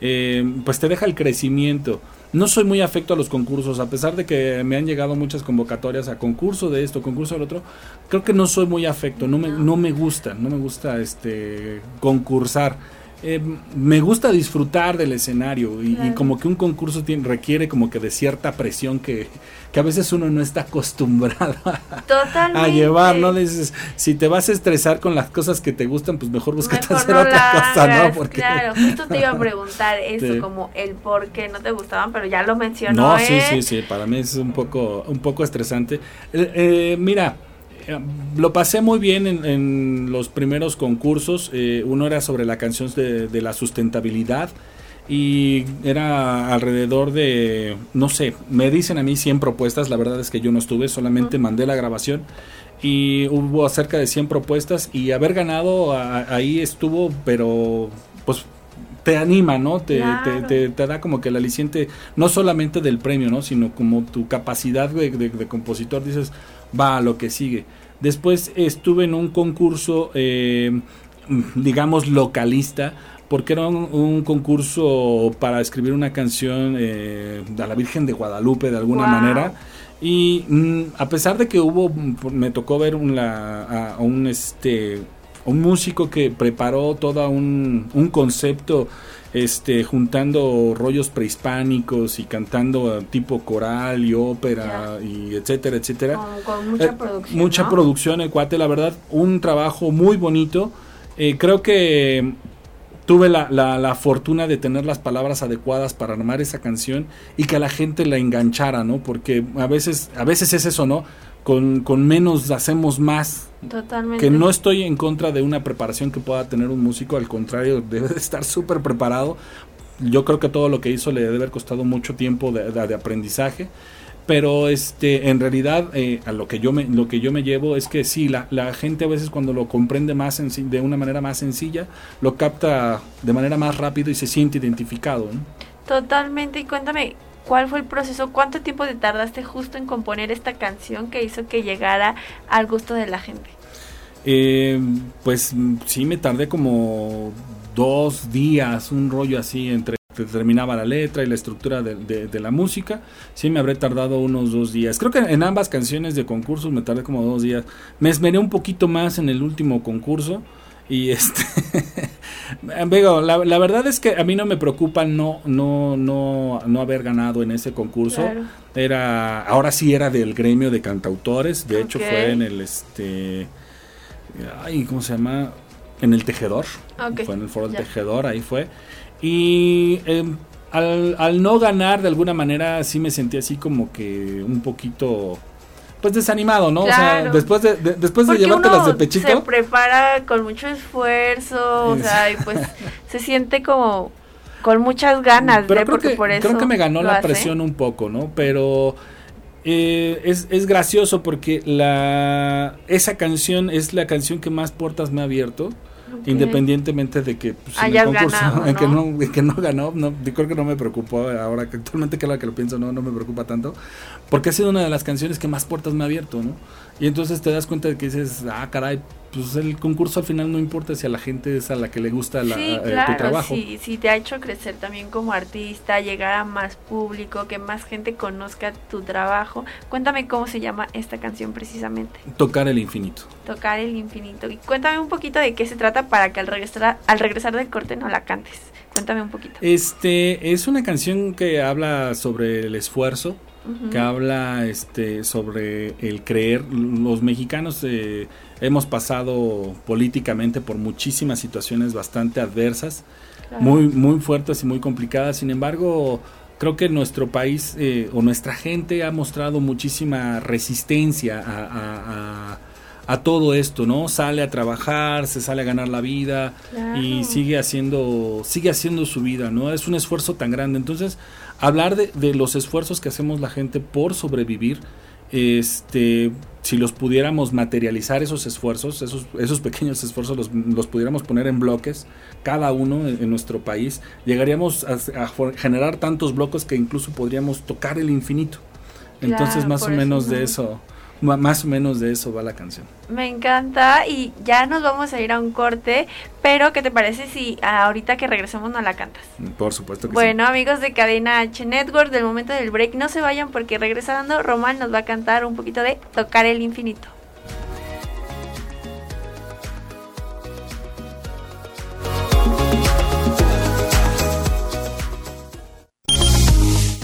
Eh, pues te deja el crecimiento. No soy muy afecto a los concursos, a pesar de que me han llegado muchas convocatorias a concurso de esto, concurso del otro. Creo que no soy muy afecto, no me, no me gusta, no me gusta este concursar eh, me gusta disfrutar del escenario y, como que un concurso tiene, requiere como que de cierta presión que, que a veces uno no está acostumbrado a, llevar, ¿no? dices, si te vas a estresar con las cosas que te gustan, pues mejor búscate hacer otra cosa, ¿no? Porque... Claro, justo te iba a preguntar eso, como el por qué no te gustaban, pero ya lo mencionó. No, sí, ¿eh? sí, sí, para mí es un poco, un poco estresante. Eh, mira, eh, lo pasé muy bien en, los primeros concursos. Eh, uno era sobre la canción de, la sustentabilidad y era alrededor de, no sé, me dicen a mí 100 propuestas, la verdad es que yo no estuve, solamente mandé la grabación y hubo cerca de 100 propuestas y haber ganado ahí estuvo, pero pues te anima, ¿no? Te, te, te, da como que el aliciente, no solamente del premio, ¿no? Sino como tu capacidad de compositor, dices, va a lo que sigue. Después estuve en un concurso, eh, digamos, localista, porque era un, concurso para escribir una canción eh, a la Virgen de Guadalupe de alguna manera. Y mm, a pesar de que hubo, me tocó ver un, a, a un, este, un músico que preparó todo un, un concepto este, juntando rollos prehispánicos y cantando tipo coral y ópera y etcétera, etcétera. Con, mucha eh, producción. Mucha producción, el cuate, la verdad, un trabajo muy bonito. Eh, creo que tuve la, la, la, fortuna de tener las palabras adecuadas para armar esa canción y que a la gente la enganchara, ¿no? Porque a veces, a veces es eso, ¿no? Con, con menos hacemos más. Totalmente. Que no estoy en contra de una preparación que pueda tener un músico, al contrario, debe de estar súper preparado. Yo creo que todo lo que hizo le debe haber costado mucho tiempo de, de, de aprendizaje pero este en realidad eh, a lo que yo me lo que yo me llevo es que sí la, la gente a veces cuando lo comprende más de una manera más sencilla lo capta de manera más rápido y se siente identificado ¿no? totalmente y cuéntame cuál fue el proceso cuánto tiempo te tardaste justo en componer esta canción que hizo que llegara al gusto de la gente eh, pues sí me tardé como dos días un rollo así entre terminaba la letra y la estructura de, de, la música, sí me habré tardado unos dos días. Creo que en ambas canciones de concursos me tardé como dos días. Me esmeré un poquito más en el último concurso y este la, la, verdad es que a mí no me preocupa no no no no haber ganado en ese concurso. Claro. era ahora sí era del gremio de cantautores. De hecho fue en el este ay cómo se llama en el tejedor. Ok, fue en el foro del tejedor ahí fue. Y eh, al, al no ganar de alguna manera sí me sentí así como que un poquito pues desanimado no o sea después de, de- después de llevártelas de pechito se prepara con mucho esfuerzo, o sea, y pues se siente como con muchas ganas, pero de, creo porque que, por eso creo que me ganó la hace. presión un poco, ¿no? Pero eh, es, es gracioso porque la esa canción es la canción que más puertas me ha abierto. Independientemente de que pues, en el Hayas concurso, ganado, en que ¿no? que no ganó, no, creo que no me preocupó ahora que actualmente que lo que lo pienso no, no me preocupa tanto, porque ha sido una de las canciones que más puertas me ha abierto, ¿no? Y entonces te das cuenta de que dices, ah, caray, pues el concurso al final no importa si a la gente es a la que le gusta la, sí, eh, tu claro, trabajo. sí, sí, te ha hecho crecer también como artista, llegar a más público, que más gente conozca tu trabajo. Cuéntame cómo se llama esta canción precisamente, Tocar el infinito. Tocar el infinito. Y cuéntame un poquito de qué se trata para que al regresar, al regresar del corte no la cantes. Cuéntame un poquito. Este es una canción que habla sobre el esfuerzo, Ujú. que habla este sobre el creer. Los mexicanos eh, hemos pasado políticamente por muchísimas situaciones bastante adversas, Claro. muy muy fuertes y muy complicadas. Sin embargo, creo que nuestro país eh, o nuestra gente ha mostrado muchísima resistencia a, a- a- a todo esto, ¿no? Sale a trabajar, se sale a ganar la vida Claro. y sigue haciendo sigue haciendo su vida, ¿no? Es un esfuerzo tan grande. Entonces, hablar de, de los esfuerzos que hacemos la gente por sobrevivir, este, si los pudiéramos materializar esos esfuerzos, esos, esos pequeños esfuerzos los, los pudiéramos poner en bloques, cada uno en, en nuestro país, llegaríamos a, generar tantos bloques que incluso podríamos tocar el infinito. Entonces, Claro, más o eso menos no. de eso, más o menos de eso va la canción. Me encanta y ya nos vamos a ir a un corte, pero ¿qué te parece si ahorita que regresemos no la cantas? Por supuesto que Bueno, amigos de Cadena H Network, del momento del break, no se vayan porque regresando, Román nos va a cantar un poquito de Tocar el Infinito.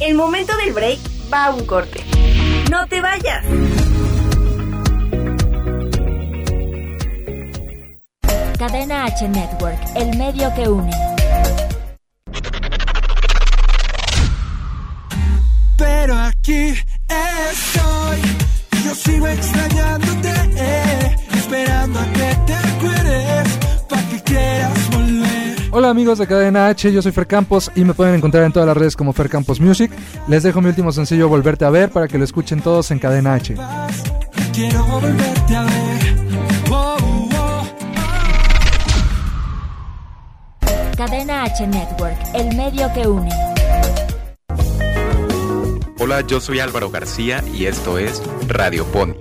El momento del break va a un corte. No te vayas. Cadena H Network, el medio que une. Pero aquí estoy, yo sigo extrañándote, eh, esperando a que te acuerdes, para que quieras volver. Hola amigos de Cadena H, yo soy Fer Campos y me pueden encontrar en todas las redes como Fer Campos Music. Les dejo mi último sencillo Volverte a ver para que lo escuchen todos en Cadena H. Quiero volverte a ver. H Network, el medio que une. Hola, yo soy Álvaro García y esto es Radio Pony.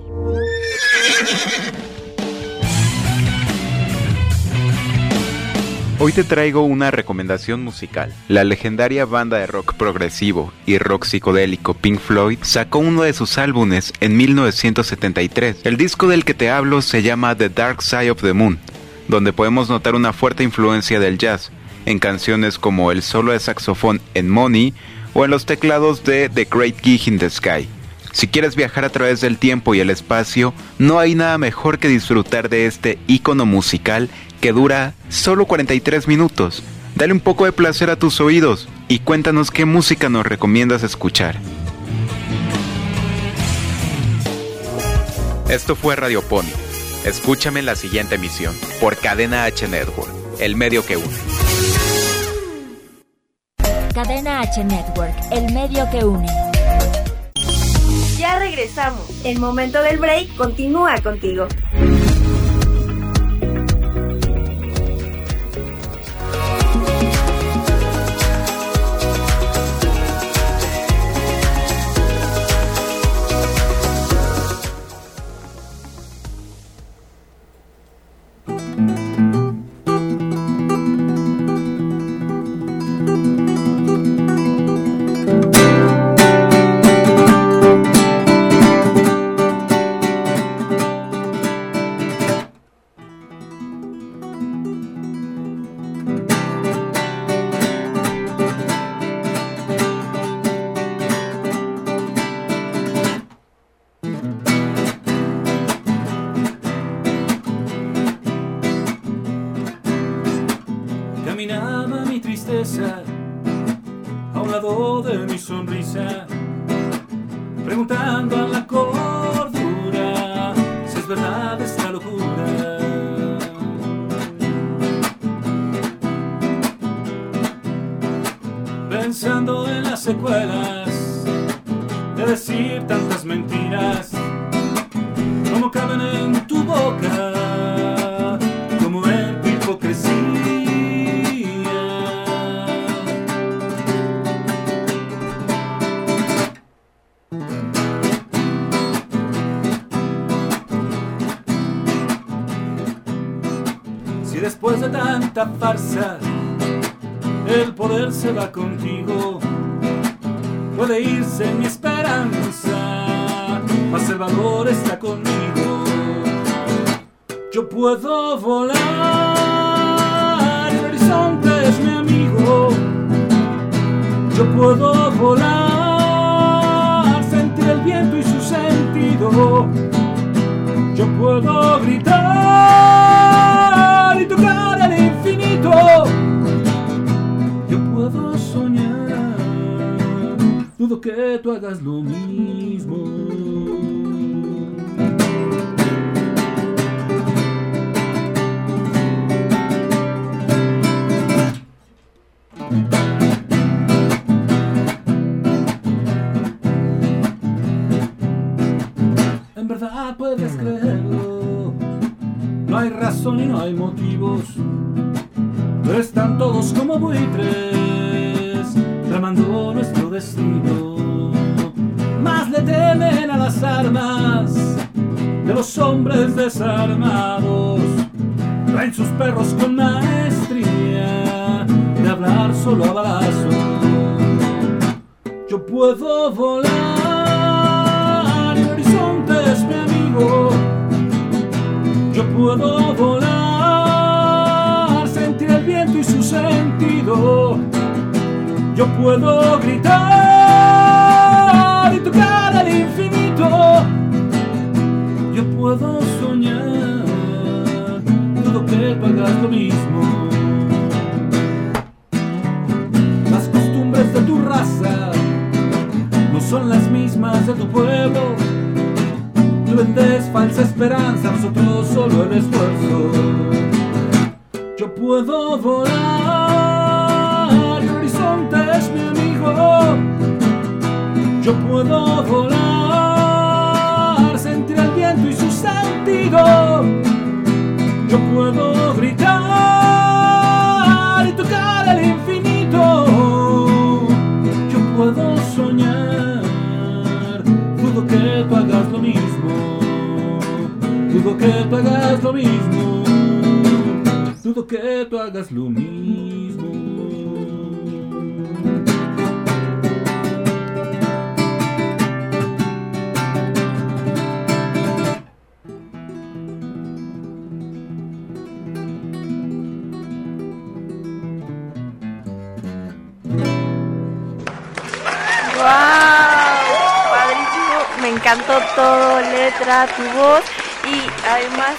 Hoy te traigo una recomendación musical. La legendaria banda de rock progresivo y rock psicodélico Pink Floyd sacó uno de sus álbumes en 1973. El disco del que te hablo se llama The Dark Side of the Moon, donde podemos notar una fuerte influencia del jazz en canciones como el solo de saxofón en Money o en los teclados de The Great Gig in the Sky. Si quieres viajar a través del tiempo y el espacio, no hay nada mejor que disfrutar de este icono musical que dura solo 43 minutos. Dale un poco de placer a tus oídos y cuéntanos qué música nos recomiendas escuchar. Esto fue Radio Pony. Escúchame en la siguiente emisión por Cadena H Network, el medio que une. Cadena H Network, el medio que une. Ya regresamos. El momento del break continúa contigo. El poder se va contigo. Puede irse mi esperanza, mas el valor está conmigo. Yo puedo volar, el horizonte es mi amigo. Yo puedo volar, sentir el viento y su sentido. Yo puedo gritar y tocar Yo puedo soñar, dudo que tú hagas lo mismo. Sentido. Yo puedo gritar y tocar al infinito. Yo puedo soñar, dudo que tú hagas lo mismo. Las costumbres de tu raza no son las mismas de tu pueblo. Tú vendes falsa esperanza, nosotros solo el esfuerzo. Yo puedo volar, el horizonte es mi amigo. Yo puedo volar, sentir el viento y su sentido. Yo puedo gritar y tocar el infinito. Yo puedo soñar, dudo que tú hagas lo mismo. Dudo que tú hagas lo mismo que tú hagas lo mismo. encantó todo, letra, tu voz y además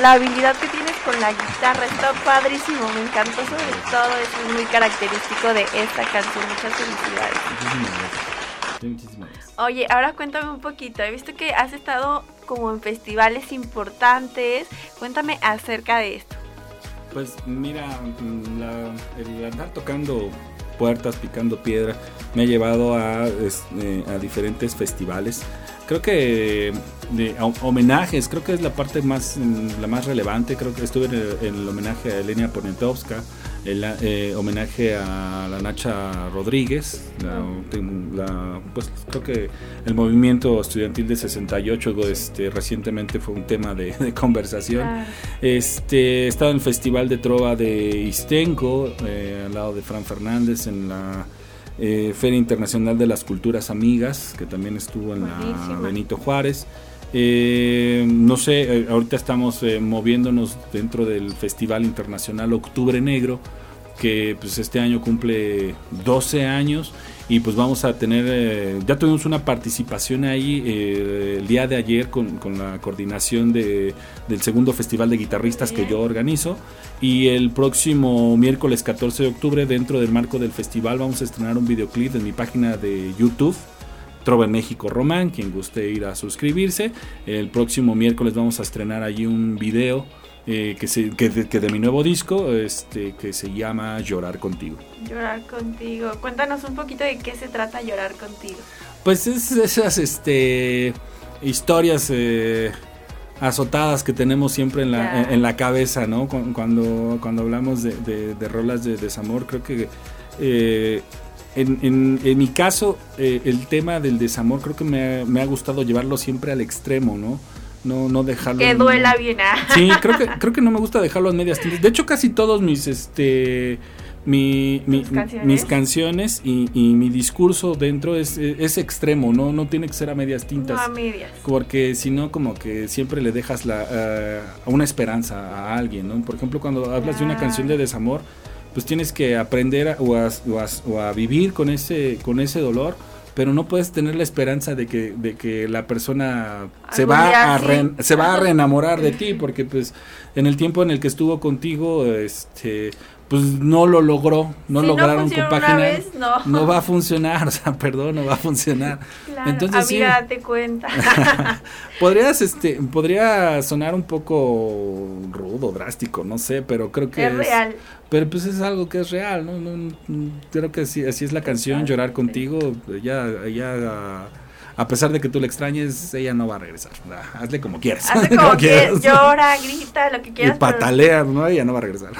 la habilidad que tienes con la guitarra está padrísimo, me encantó sobre todo, eso es muy característico de esta canción, muchas felicidades. Oye, ahora cuéntame un poquito, he visto que has estado como en festivales importantes, cuéntame acerca de esto. Pues mira, el andar tocando puertas, picando piedra, me ha llevado a, a diferentes festivales creo que de homenajes, creo que es la parte más la más relevante, creo que estuve en el, homenaje a Elena Poniatowska, el eh, homenaje a la Nacha Rodríguez, pues creo que el movimiento estudiantil de 68 este, recientemente fue un tema de, conversación. Este, he estado en el Festival de Trova de Istenco, eh, al lado de Fran Fernández, en la eh, Feria Internacional de las Culturas Amigas, que también estuvo en la Benito Juárez. Eh, no sé, eh, ahorita estamos moviéndonos dentro del Festival Internacional Octubre Negro, que pues este año cumple 12 años y pues vamos a tener, eh, ya tuvimos una participación ahí eh, el día de ayer con, la coordinación de, del segundo festival de guitarristas que yo organizo y el próximo miércoles 14 de octubre dentro del marco del festival vamos a estrenar un videoclip en mi página de YouTube. Trova México Román, quien guste ir a suscribirse. El próximo miércoles vamos a estrenar allí un video eh, que, se, que, de, mi nuevo disco, este, que se llama Llorar Contigo. Llorar Contigo. Cuéntanos un poquito de qué se trata Llorar Contigo. Pues es esas este, historias eh, azotadas que tenemos siempre en la, en, la cabeza, ¿no? Cuando, cuando hablamos de, de, rolas de desamor, creo que... Eh, en, en, en, mi caso, el tema del desamor creo que me me ha, gustado llevarlo siempre al extremo, ¿no? No, no dejarlo. Que duela bien. Ah. Sí, creo que, creo que no me gusta dejarlo en medias tintas. De hecho, casi todos mis, este, mi, mis canciones, y, mi discurso dentro es, es, extremo, ¿no? No tiene que ser a medias tintas. No a medias. Porque si no, como que siempre le dejas la, uh, una esperanza a alguien, ¿no? Por ejemplo, cuando hablas de una canción de desamor, pues tienes que aprender o, a, o a vivir con ese, con ese dolor pero no puedes tener la esperanza de que, de que la persona se va, a se va a reenamorar de ti, porque pues en el tiempo en el que estuvo contigo, este pues no lo logró, no lograron compaginar. no. no. va a funcionar, o sea, perdón, no va a funcionar. Entonces sí, date cuenta. podrías este podría sonar un poco rudo, drástico, no sé, pero creo que es, real. Pero pues es algo que es real, ¿no? no, creo que así, así es la canción, llorar contigo, ya ya a pesar de que tú le extrañes, ella no va a regresar. hazle como quieras. Hazle como, quieras. Llora, grita, lo que quieras. Y patalea, ¿no? Ella no va a regresar.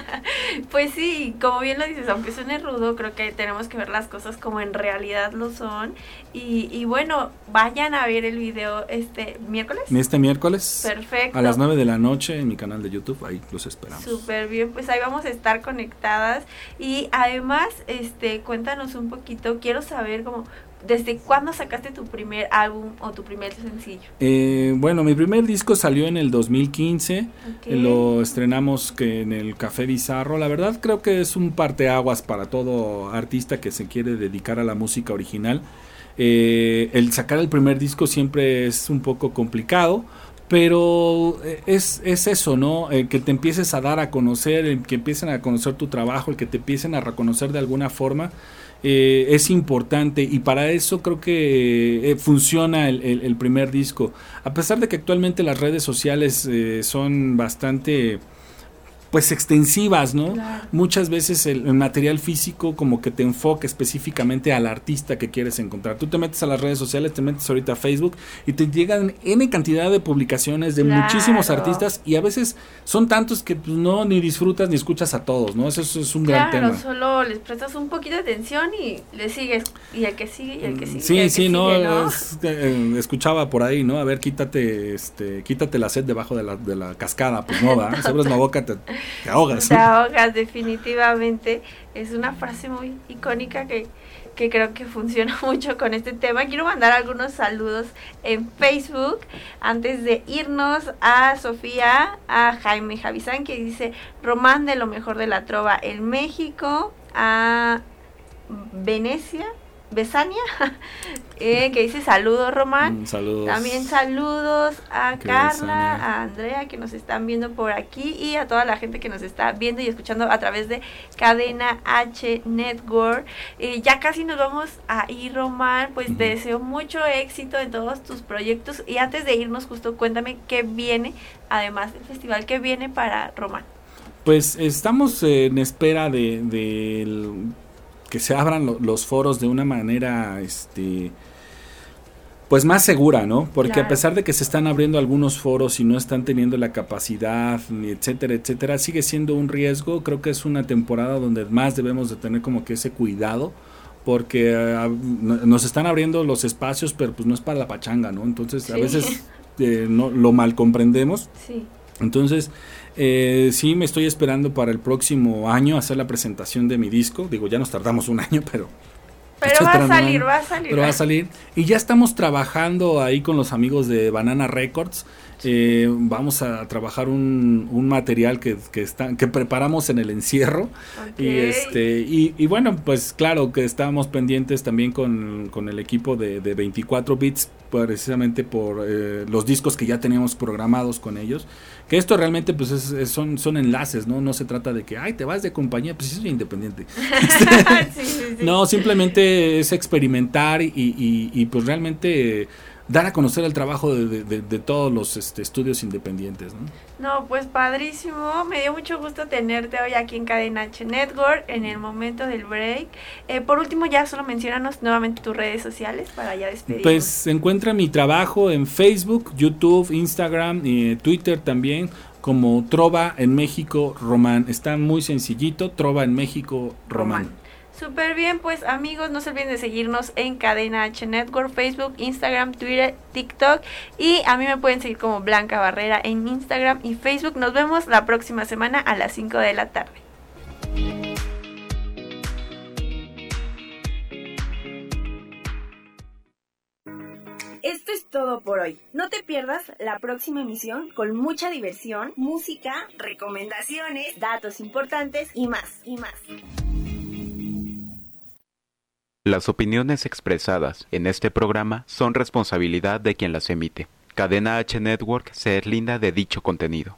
pues sí, como bien lo dices, aunque suene rudo, creo que tenemos que ver las cosas como en realidad lo son. Y, y bueno, vayan a ver el video este miércoles. Este miércoles. Perfecto. A las 9 de la noche en mi canal de YouTube, ahí los esperamos. Súper bien, pues ahí vamos a estar conectadas. Y además, este, cuéntanos un poquito, quiero saber cómo ¿Desde cuándo sacaste tu primer álbum o tu primer sencillo? Eh, bueno, mi primer disco salió en el 2015. Lo estrenamos que en el Café Bizarro. La verdad creo que es un parteaguas para todo artista que se quiere dedicar a la música original. Eh, el sacar el primer disco siempre es un poco complicado. Pero eh, es, es eso, ¿no? El que te empieces a dar a conocer, el que empiecen a conocer tu trabajo, el que te empiecen a reconocer de alguna forma. Eh, es importante y para eso creo que eh, funciona el, primer disco. A pesar de que actualmente las redes sociales eh, son bastante pues extensivas, ¿no? Muchas veces el, material físico como que te enfoca específicamente al artista que quieres encontrar. Tú te metes a las redes sociales, te metes ahorita a Facebook y te llegan N cantidad de publicaciones de muchísimos artistas y a veces son tantos que pues, no ni disfrutas ni escuchas a todos, ¿no? Eso, es un gran tema. Claro, solo les prestas un poquito de atención y le sigues y el que sigue y el que sigue. Sí, sí, no, eh, escuchaba por ahí, ¿no? A ver, quítate este quítate la sed debajo de la, de la cascada, pues no, va, sobres la boca te te ahogas. Te ahogas, definitivamente. Es una frase muy icónica que, que creo que funciona mucho con este tema. Quiero mandar algunos saludos en Facebook antes de irnos a Sofía, a Jaime Javizán, que dice Román de lo mejor de la trova en México, a Venecia, Besania, eh, que dice saludos Román. Mm, saludos. También saludos a Carla, a Andrea que nos están viendo por aquí y a toda la gente que nos está viendo y escuchando a través de Cadena H Network. Eh, ya casi nos vamos a ir Román, pues te deseo mucho éxito en todos tus proyectos y antes de irnos justo cuéntame qué viene, además del festival, qué viene para Román. Pues estamos en espera de, de que se abran los foros de una manera, este, pues más segura, ¿no? Porque a pesar de que se están abriendo algunos foros y no están teniendo la capacidad, etcétera, etcétera, sigue siendo un riesgo. Creo que es una temporada donde más debemos de tener como que ese cuidado porque ah, nos están abriendo los espacios, pero pues no es para la pachanga, ¿no? Entonces a veces eh, no lo mal comprendemos. Sí. Entonces, eh, sí, me estoy esperando para el próximo año hacer la presentación de mi disco. Digo, ya nos tardamos un año, pero... Pero va a salir, va a salir. Pero va a salir. Y ya estamos trabajando ahí con los amigos de Banana Records. Eh, vamos a trabajar un, un material que, que, está, que preparamos en el encierro. Y, este, y, bueno, pues claro que estábamos pendientes también con, con el equipo de, de 24 bits precisamente por eh, los discos que ya teníamos programados con ellos. Que esto realmente pues son, son enlaces, ¿no? No se trata de que, ay, te vas de compañía, pues soy independiente. No, simplemente es experimentar y, y, y pues realmente dar a conocer el trabajo de, todos los este, estudios independientes. ¿no? no, pues padrísimo. Me dio mucho gusto tenerte hoy aquí en Cadena H Network en el momento del break. Eh, por último, ya solo mencionanos nuevamente tus redes sociales para ya despedirnos. Pues encuentra mi trabajo en Facebook, YouTube, Instagram y Twitter también como Trova en México Román. Está muy sencillito, Trova en México Román. Súper bien, pues amigos, no se olviden de seguirnos en Cadena H Network, Facebook, Instagram, Twitter, TikTok y a mí me pueden seguir como Blanca Barrera en Instagram y Facebook. Nos vemos la próxima semana a las 5 de la tarde. Esto es todo por hoy. No te pierdas la próxima emisión con mucha diversión, música, recomendaciones, datos importantes y más, y más. Las opiniones expresadas en este programa son responsabilidad de quien las emite. Cadena H Network se linda de dicho contenido.